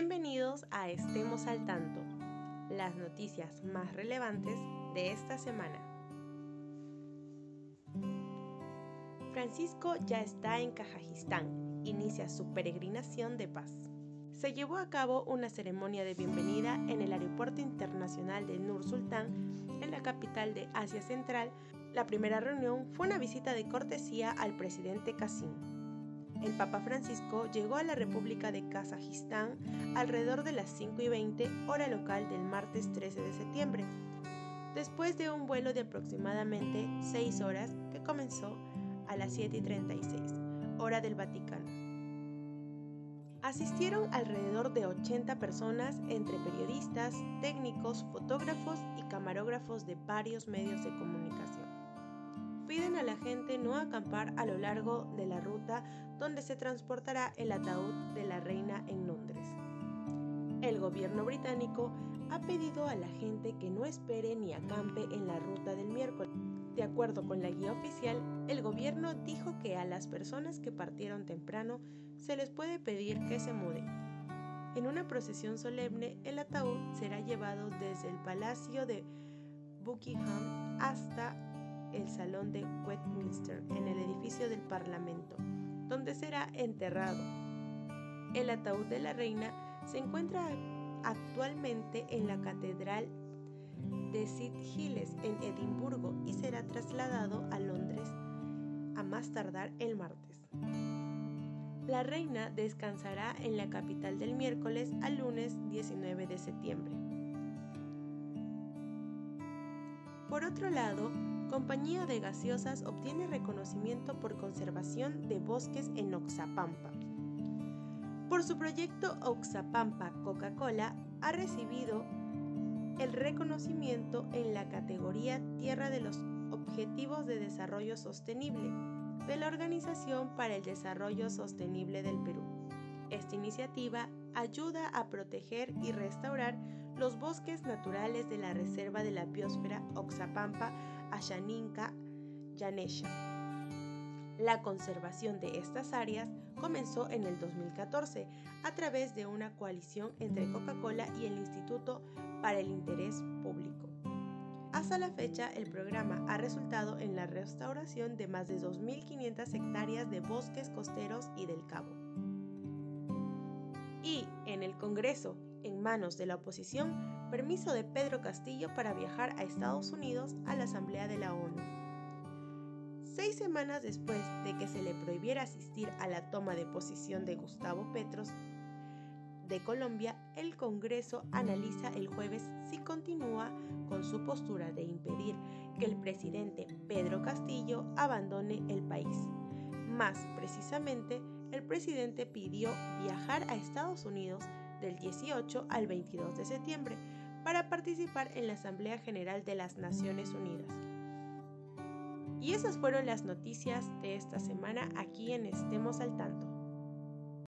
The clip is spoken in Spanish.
Bienvenidos a Estemos al Tanto, las noticias más relevantes de esta semana. Francisco ya está en Kazajistán, inicia su peregrinación de paz. Se llevó a cabo una ceremonia de bienvenida en el Aeropuerto Internacional de Nur Sultán, en la capital de Asia Central. La primera reunión fue una visita de cortesía al presidente Kasim el Papa Francisco llegó a la República de Kazajistán alrededor de las 5 y 20 hora local del martes 13 de septiembre, después de un vuelo de aproximadamente 6 horas que comenzó a las 7 y 36 hora del Vaticano. Asistieron alrededor de 80 personas entre periodistas, técnicos, fotógrafos y camarógrafos de varios medios de comunicación piden a la gente no acampar a lo largo de la ruta donde se transportará el ataúd de la reina en Londres. El gobierno británico ha pedido a la gente que no espere ni acampe en la ruta del miércoles. De acuerdo con la guía oficial, el gobierno dijo que a las personas que partieron temprano se les puede pedir que se muden. En una procesión solemne, el ataúd será llevado desde el Palacio de Buckingham hasta el Salón de Westminster en el edificio del Parlamento, donde será enterrado. El ataúd de la reina se encuentra actualmente en la Catedral de St. Giles en Edimburgo y será trasladado a Londres a más tardar el martes. La reina descansará en la capital del miércoles al lunes 19 de septiembre. Por otro lado, Compañía de Gaseosas obtiene reconocimiento por conservación de bosques en Oxapampa. Por su proyecto Oxapampa Coca-Cola ha recibido el reconocimiento en la categoría Tierra de los Objetivos de Desarrollo Sostenible de la Organización para el Desarrollo Sostenible del Perú. Esta iniciativa ayuda a proteger y restaurar los bosques naturales de la Reserva de la Biosfera Oxapampa Ayaninka Yanesha. La conservación de estas áreas comenzó en el 2014 a través de una coalición entre Coca-Cola y el Instituto para el Interés Público. Hasta la fecha, el programa ha resultado en la restauración de más de 2.500 hectáreas de bosques costeros y del Cabo. Y en el Congreso, en manos de la oposición, permiso de Pedro Castillo para viajar a Estados Unidos a la Asamblea de la ONU. Seis semanas después de que se le prohibiera asistir a la toma de posición de Gustavo Petros de Colombia, el Congreso analiza el jueves si continúa con su postura de impedir que el presidente Pedro Castillo abandone el país. Más precisamente, el presidente pidió viajar a Estados Unidos del 18 al 22 de septiembre para participar en la Asamblea General de las Naciones Unidas. Y esas fueron las noticias de esta semana aquí en Estemos al Tanto.